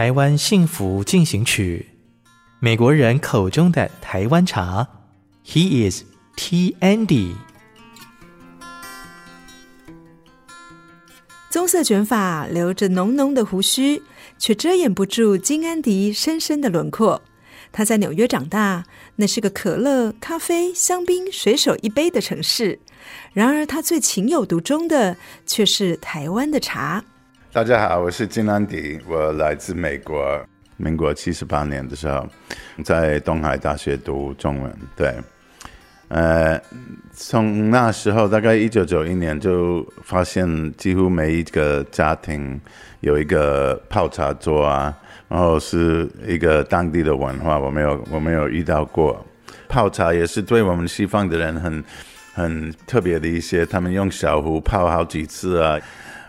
台湾幸福进行曲，美国人口中的台湾茶。He is Tea Andy。棕色卷发，留着浓浓的胡须，却遮掩不住金安迪深深的轮廓。他在纽约长大，那是个可乐、咖啡、香槟随手一杯的城市。然而，他最情有独钟的却是台湾的茶。大家好，我是金安迪，我来自美国。民国七十八年的时候，在东海大学读中文。对，呃，从那时候大概一九九一年就发现，几乎每一个家庭有一个泡茶桌啊，然后是一个当地的文化。我没有，我没有遇到过泡茶，也是对我们西方的人很很特别的一些。他们用小壶泡好几次啊。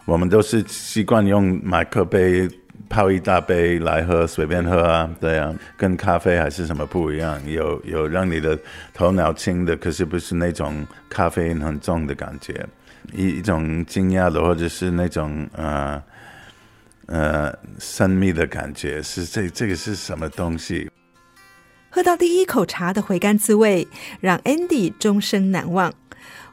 我们都是习惯用马克杯泡一大杯来喝，随便喝啊，对啊，跟咖啡还是什么不一样？有有让你的头脑清的，可是不是那种咖啡很重的感觉，一一种惊讶的或者是那种呃呃神秘的感觉，是这这个是什么东西？喝到第一口茶的回甘滋味，让 Andy 终生难忘。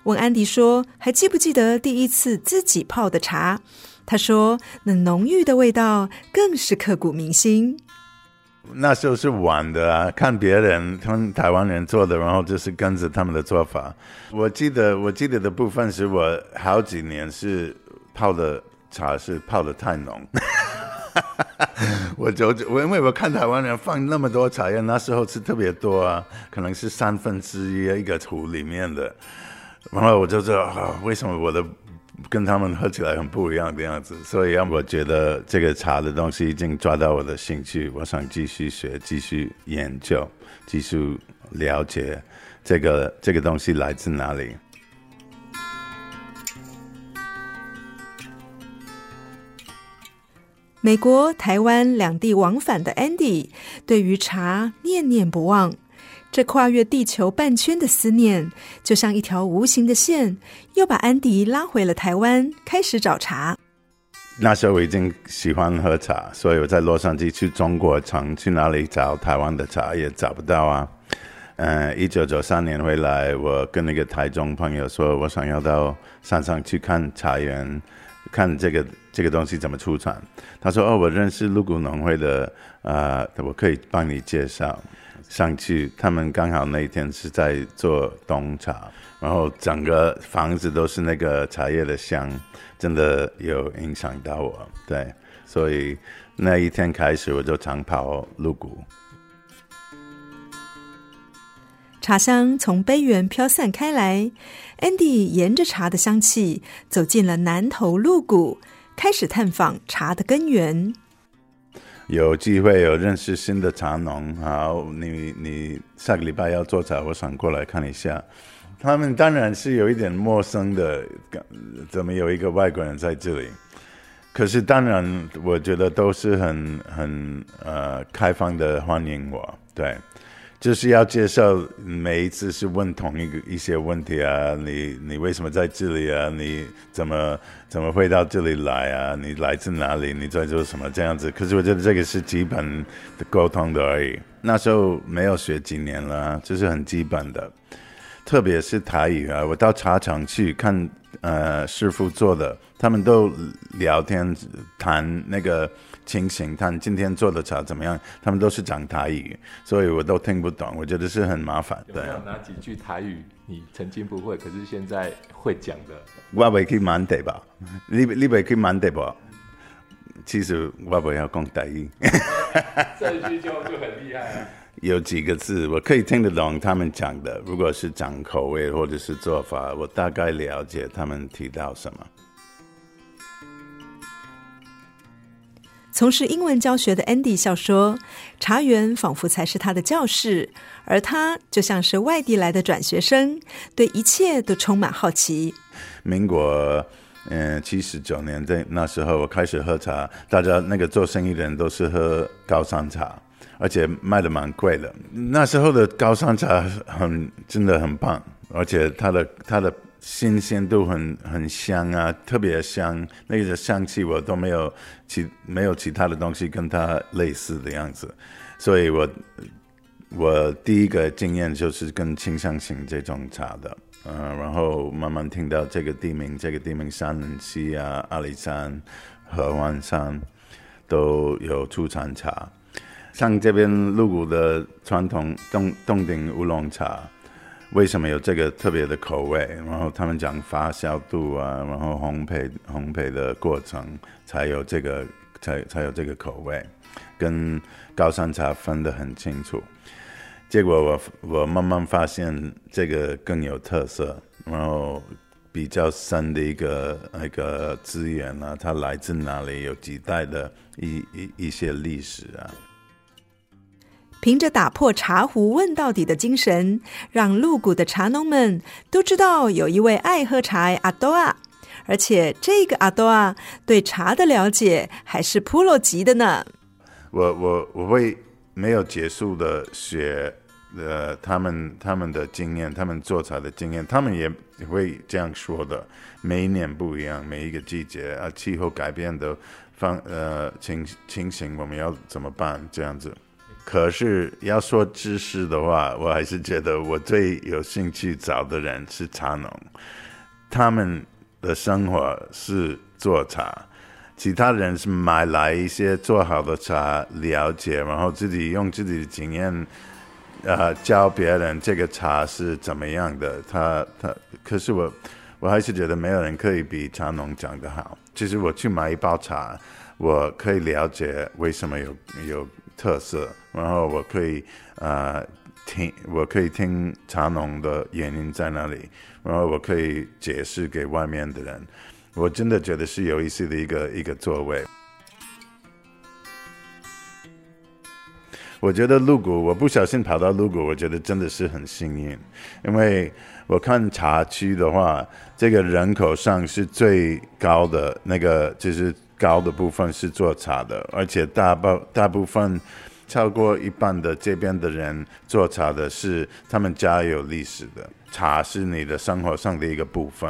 问安迪说：“还记不记得第一次自己泡的茶？”他说：“那浓郁的味道更是刻骨铭心。”那时候是玩的啊，看别人他们台湾人做的，然后就是跟着他们的做法。我记得，我记得的部分是我好几年是泡的茶是泡的太浓，我就我因为我看台湾人放那么多茶叶，那时候是特别多啊，可能是三分之一一个壶里面的。然后我就知道啊，为什么我的跟他们喝起来很不一样的样子？所以让我觉得这个茶的东西已经抓到我的兴趣，我想继续学、继续研究、继续了解这个这个东西来自哪里。美国、台湾两地往返的 Andy 对于茶念念不忘。这跨越地球半圈的思念，就像一条无形的线，又把安迪拉回了台湾，开始找茶。那时候我已经喜欢喝茶，所以我在洛杉矶去中国城，去哪里找台湾的茶也找不到啊。嗯、呃，一九九三年回来，我跟那个台中朋友说，我想要到山上去看茶园，看这个这个东西怎么出产。他说：“哦，我认识鹿谷农会的，啊、我可以帮你介绍。”上去，他们刚好那一天是在做冬茶，然后整个房子都是那个茶叶的香，真的有影响到我。对，所以那一天开始，我就常跑鹿谷。茶香从杯缘飘散开来，Andy 沿着茶的香气走进了南投鹿谷，开始探访茶的根源。有机会有认识新的茶农，好，你你下个礼拜要做茶，我想过来看一下。他们当然是有一点陌生的，怎么有一个外国人在这里？可是当然，我觉得都是很很呃开放的欢迎我，对。就是要介绍，每一次是问同一个一些问题啊，你你为什么在这里啊？你怎么怎么会到这里来啊？你来自哪里？你在做什么？这样子，可是我觉得这个是基本的沟通的而已。那时候没有学几年了，就是很基本的。特别是台语啊，我到茶厂去看，呃，师傅做的，他们都聊天谈那个情形，谈今天做的茶怎么样，他们都是讲台语，所以我都听不懂，我觉得是很麻烦。对啊，哪几句台语你曾经不会，可是现在会讲的？我未去满地吧？你你未去满地吧？其实我不要讲台语。这一句就就很厉害啊。有几个字我可以听得懂他们讲的，如果是讲口味或者是做法，我大概了解他们提到什么。从事英文教学的 Andy 笑说：“茶园仿佛才是他的教室，而他就像是外地来的转学生，对一切都充满好奇。”民国嗯七十九年，在那时候我开始喝茶，大家那个做生意的人都是喝高山茶。而且卖的蛮贵的，那时候的高山茶很真的很棒，而且它的它的新鲜度很很香啊，特别香，那个香气我都没有其没有其他的东西跟它类似的样子，所以我我第一个经验就是跟清香型这种茶的，嗯、然后慢慢听到这个地名，这个地名山西啊、阿里山、合欢山都有出产茶。像这边鹿谷的传统洞洞顶乌龙茶，为什么有这个特别的口味？然后他们讲发酵度啊，然后烘焙烘焙的过程才有这个才才有这个口味，跟高山茶分得很清楚。结果我我慢慢发现这个更有特色，然后比较深的一个那个资源啊，它来自哪里？有几代的一一一些历史啊。凭着打破茶壶问到底的精神，让鹿谷的茶农们都知道有一位爱喝茶阿多啊，而且这个阿多啊对茶的了解还是普罗级的呢。我我我会没有结束的学，呃，他们他们的经验，他们做茶的经验，他们也会这样说的。每一年不一样，每一个季节啊，气候改变的方呃情情形，我们要怎么办？这样子。可是要说知识的话，我还是觉得我最有兴趣找的人是茶农，他们的生活是做茶，其他人是买来一些做好的茶，了解，然后自己用自己的经验，呃，教别人这个茶是怎么样的。他他，可是我我还是觉得没有人可以比茶农讲得好。其实我去买一包茶，我可以了解为什么有有特色。然后我可以啊、听，我可以听茶农的原因在哪里，然后我可以解释给外面的人。我真的觉得是有意思的一个一个座位。我觉得鹿谷，我不小心跑到鹿谷，我觉得真的是很幸运，因为我看茶区的话，这个人口上是最高的那个，就是高的部分是做茶的，而且大部大部分。超过一半的这边的人做茶的是他们家有历史的，茶是你的生活上的一个部分。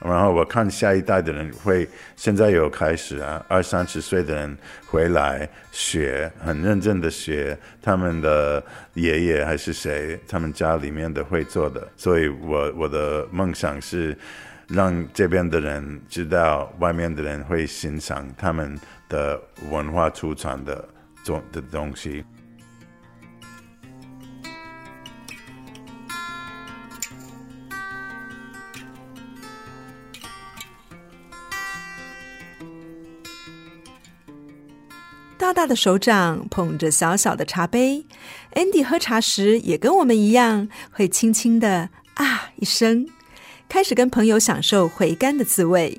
然后我看下一代的人会现在有开始啊，二三十岁的人回来学，很认真的学他们的爷爷还是谁，他们家里面的会做的。所以我我的梦想是让这边的人知道，外面的人会欣赏他们的文化出产的。做的东西。大大的手掌捧着小小的茶杯，Andy 喝茶时也跟我们一样，会轻轻的啊一声，开始跟朋友享受回甘的滋味。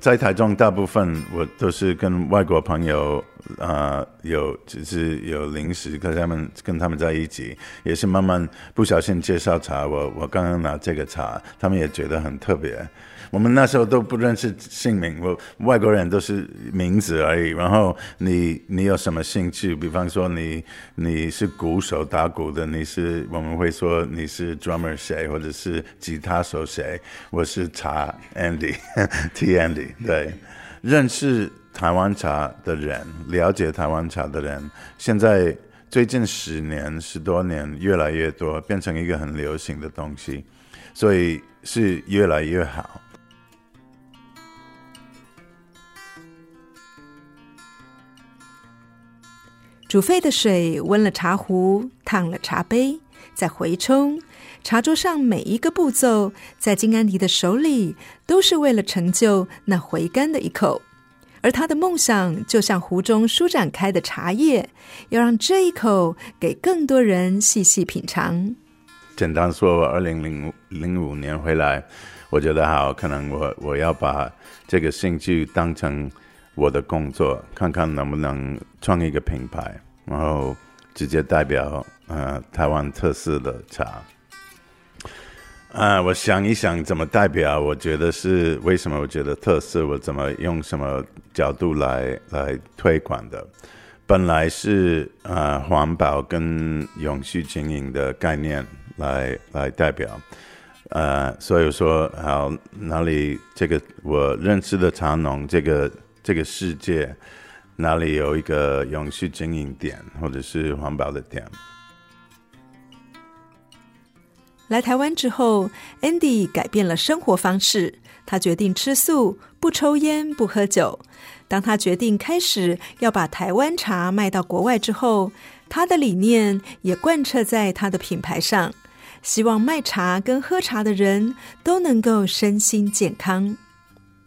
在台中，大部分我都是跟外国朋友。啊、有只是有零食，跟他们跟他们在一起，也是慢慢不小心介绍茶。我我刚刚拿这个茶，他们也觉得很特别。我们那时候都不认识姓名，我外国人都是名字而已。然后你你有什么兴趣？比方说你你是鼓手打鼓的，你是我们会说你是 drummer 谁，或者是吉他手谁？我是茶 Andy，T Andy，对，认识。台湾茶的人，了解台湾茶的人，现在最近十年、十多年越来越多，变成一个很流行的东西。所以是越来越好。煮沸的水温了茶壶，烫了茶杯，再回冲。茶桌上每一个步骤，在金安迪的手里，都是为了成就那回甘的一口。而他的梦想，就像壶中舒展开的茶叶，要让这一口给更多人细细品尝。简单说，我二零零零五年回来，我觉得好，可能我我要把这个兴趣当成我的工作，看看能不能创一个品牌，然后直接代表呃台湾特色的茶。啊，我想一想怎么代表？我觉得是为什么？我觉得特色，我怎么用什么角度来来推广的？本来是啊，环保跟永续经营的概念来来代表。呃，所以说好，哪里这个我认识的茶农，这个这个世界哪里有一个永续经营点，或者是环保的点？来台湾之后，Andy 改变了生活方式。他决定吃素，不抽烟，不喝酒。当他决定开始要把台湾茶卖到国外之后，他的理念也贯彻在他的品牌上，希望卖茶跟喝茶的人都能够身心健康。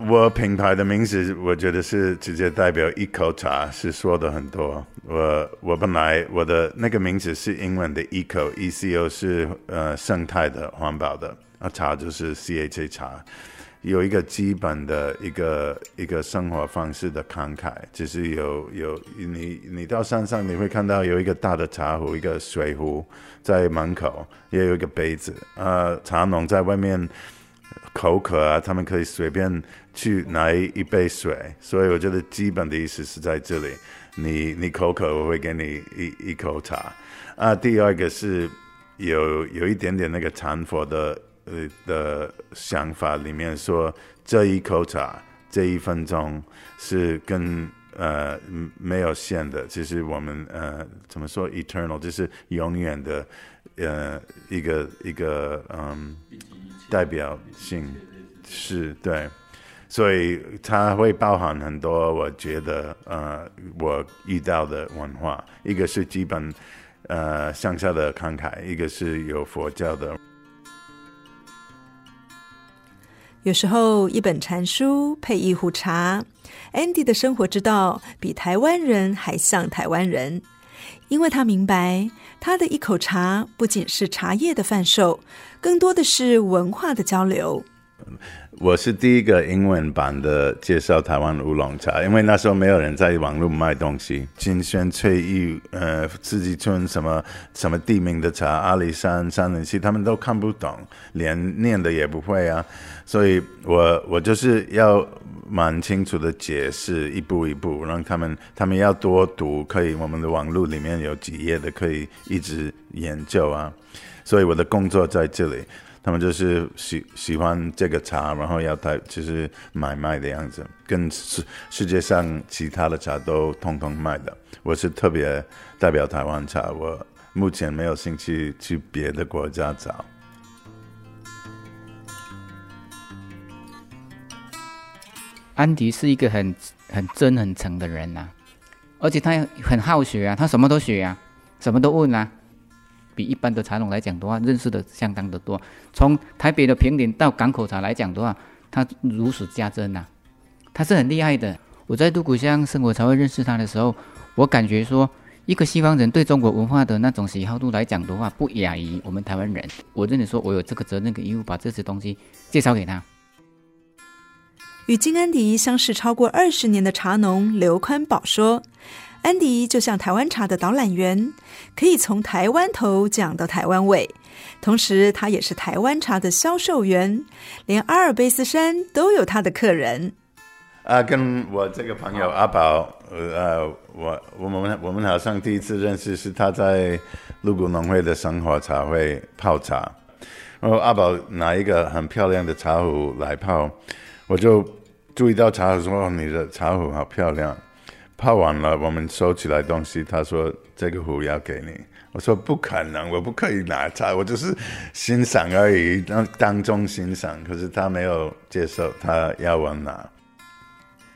我品牌的名字，我觉得是直接代表一口茶，是说的很多。我我本来我的那个名字是英文的 Eco，E C O 是呃生态的环保的，啊茶就是 C H A 茶，有一个基本的一个一个生活方式的慷慨，就是有有你你到山上你会看到有一个大的茶壶，一个水壶在门口，也有一个杯子，呃茶农在外面。口渴啊，他们可以随便去拿一杯水，所以我觉得基本的意思是在这里。你你口渴，我会给你一一口茶。啊，第二个是有有一点点那个禅佛的呃的想法，里面说这一口茶这一分钟是跟呃没有限的，其实我们呃怎么说 eternal 就是永远的呃一个一个嗯。代表性是对，所以它会包含很多。我觉得，呃，我遇到的文化，一个是基本，呃，乡下的慷慨，一个是有佛教的。有时候一本禅书配一壶茶，Andy 的生活之道比台湾人还像台湾人。因为他明白，他的一口茶不仅是茶叶的贩售，更多的是文化的交流。我是第一个英文版的介绍台湾乌龙茶，因为那时候没有人在网络卖东西。金萱、翠玉、呃，四季春什么什么地名的茶，阿里山、杉林溪，他们都看不懂，连念的也不会啊。所以我我就是要。蛮清楚的解释，一步一步让他们，他们要多读，可以我们的网络里面有几页的，可以一直研究啊。所以我的工作在这里，他们就是喜喜欢这个茶，然后要台就是买卖的样子，跟世世界上其他的茶都通通卖的。我是特别代表台湾茶，我目前没有兴趣去别的国家找。安迪是一个很很真很诚的人呐、啊，而且他很好学啊，他什么都学啊，什么都问啊，比一般的茶农来讲的话，认识的相当的多。从台北的平林到港口茶来讲的话，他如数家珍呐、啊，他是很厉害的。我在鹿谷乡生活才会认识他的时候，我感觉说，一个西方人对中国文化的那种喜好度来讲的话，不亚于我们台湾人。我认为说，我有这个责任跟义务把这些东西介绍给他。与金安迪相识超过二十年的茶农刘宽宝说：“安迪就像台湾茶的导览员，可以从台湾头讲到台湾尾。同时，他也是台湾茶的销售员，连阿尔卑斯山都有他的客人。”啊，跟我这个朋友阿宝，呃，我我们我们好像第一次认识是他在鹿谷农会的生活茶会泡茶，然后阿宝拿一个很漂亮的茶壶来泡，我就。注意到茶壶说：“你的茶壶好漂亮。”泡完了，我们收起来东西，他说这个壶要给你。我说不可能，我不可以拿它，我就是欣赏而已，当当中欣赏。可是他没有接受，他要我拿。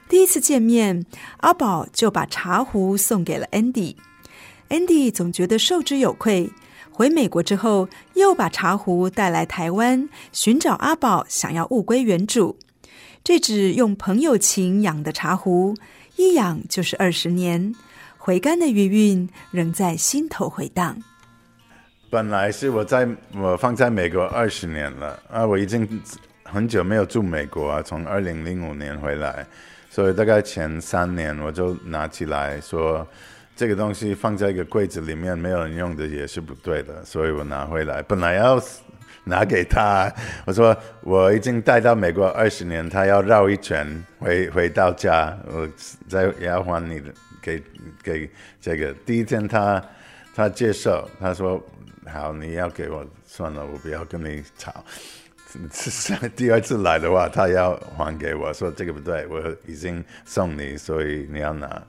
第一次见面，阿宝就把茶壶送给了 Andy。Andy 总觉得受之有愧。回美国之后，又把茶壶带来台湾，寻找阿宝，想要物归原主。这只用朋友情养的茶壶，一养就是二十年，回甘的余韵仍在心头回荡。本来是我在我放在美国二十年了啊，我已经很久没有住美国啊，从二零零五年回来，所以大概前三年我就拿起来说。这个东西放在一个柜子里面，没有人用的也是不对的，所以我拿回来。本来要拿给他，我说我已经带到美国二十年，他要绕一圈回回到家，我再也要还你的，给给这个。第一天他他接受，他说好，你要给我算了，我不要跟你吵。第二次来的话，他要还给我，说这个不对，我已经送你，所以你要拿。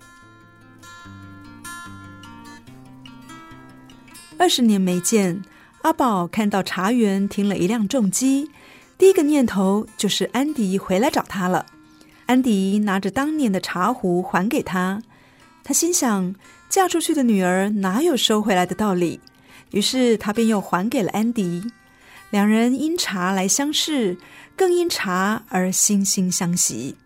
二十年没见，阿宝看到茶园停了一辆重机，第一个念头就是安迪回来找他了。安迪拿着当年的茶壶还给他，他心想：嫁出去的女儿哪有收回来的道理？于是他便又还给了安迪。两人因茶来相识，更因茶而惺惺相惜。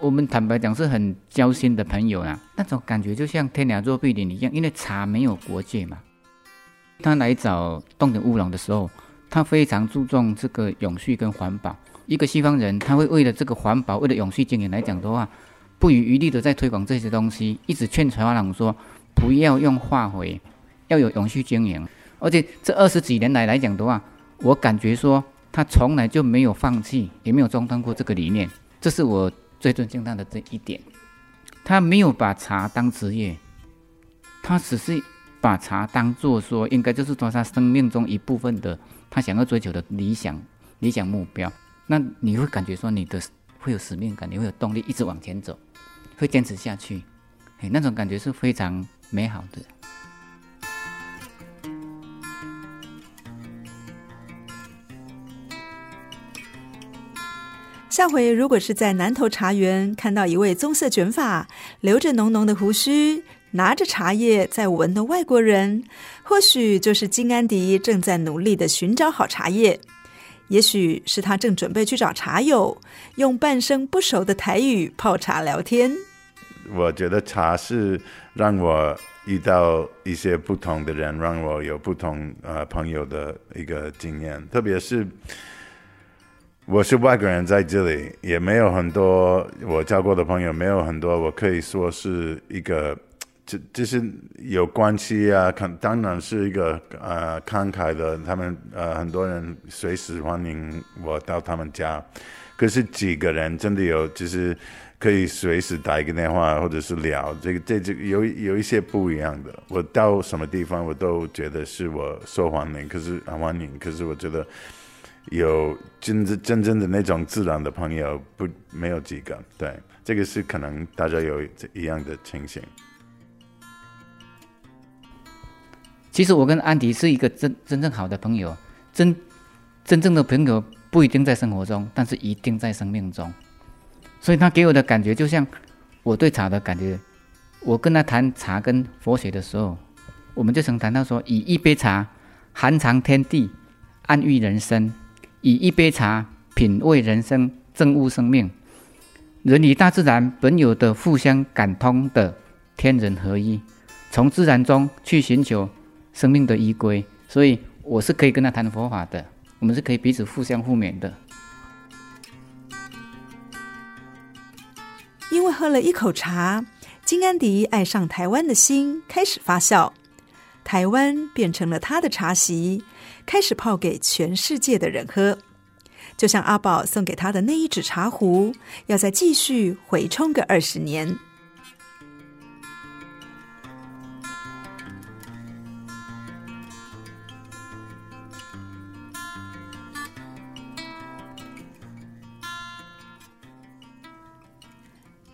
我们坦白讲是很交心的朋友啊，那种感觉就像天涯若比邻一样，因为茶没有国界嘛。他来找东鼎乌龙的时候，他非常注重这个永续跟环保。一个西方人，他会为了这个环保，为了永续经营来讲的话，不遗余力的在推广这些东西，一直劝台湾人说不要用化肥，要有永续经营。而且这二十几年来来讲的话，我感觉说他从来就没有放弃，也没有中断过这个理念，这是我最尊敬他的这一点。他没有把茶当职业，他只是。把茶当做说，应该就是说他生命中一部分的，他想要追求的理想、理想目标。那你会感觉说你的会有使命感，你会有动力一直往前走，会坚持下去。嘿，那种感觉是非常美好的。下回如果是在南投茶园看到一位棕色卷发、留着浓浓的胡须。拿着茶叶在闻的外国人，或许就是金安迪正在努力的寻找好茶叶，也许是他正准备去找茶友，用半生不熟的台语泡茶聊天。我觉得茶是让我遇到一些不同的人，让我有不同呃朋友的一个经验，特别是我是外国人在这里，也没有很多我交过的朋友，没有很多，我可以说是一个。这就是有关系啊，看当然是一个呃慷慨的，他们呃很多人随时欢迎我到他们家，可是几个人真的有，就是可以随时打一个电话或者是聊，这个这这有有一些不一样的。我到什么地方我都觉得是我受欢迎，可是很欢迎，可是我觉得有真真真正的那种自然的朋友不没有几个，对，这个是可能大家有一样的情形。其实我跟安迪是一个真真正好的朋友，真真正的朋友不一定在生活中，但是一定在生命中。所以他给我的感觉就像我对茶的感觉。我跟他谈茶跟佛学的时候，我们就曾谈到说：以一杯茶涵藏天地，安愈人生；以一杯茶品味人生，证悟生命。人与大自然本有的互相感通的天人合一，从自然中去寻求。生命的依归，所以我是可以跟他谈佛法的，我们是可以彼此互相互勉的。因为喝了一口茶，金安迪爱上台湾的心开始发酵，台湾变成了他的茶席，开始泡给全世界的人喝。就像阿宝送给他的那一只茶壶，要再继续回冲个二十年。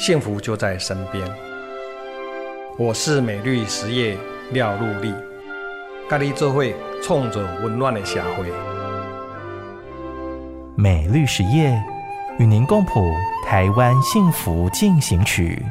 幸福就在身边。我是美绿实业廖禄立，咖喱这会冲着温暖的社会。美绿实业与您共谱台湾幸福进行曲。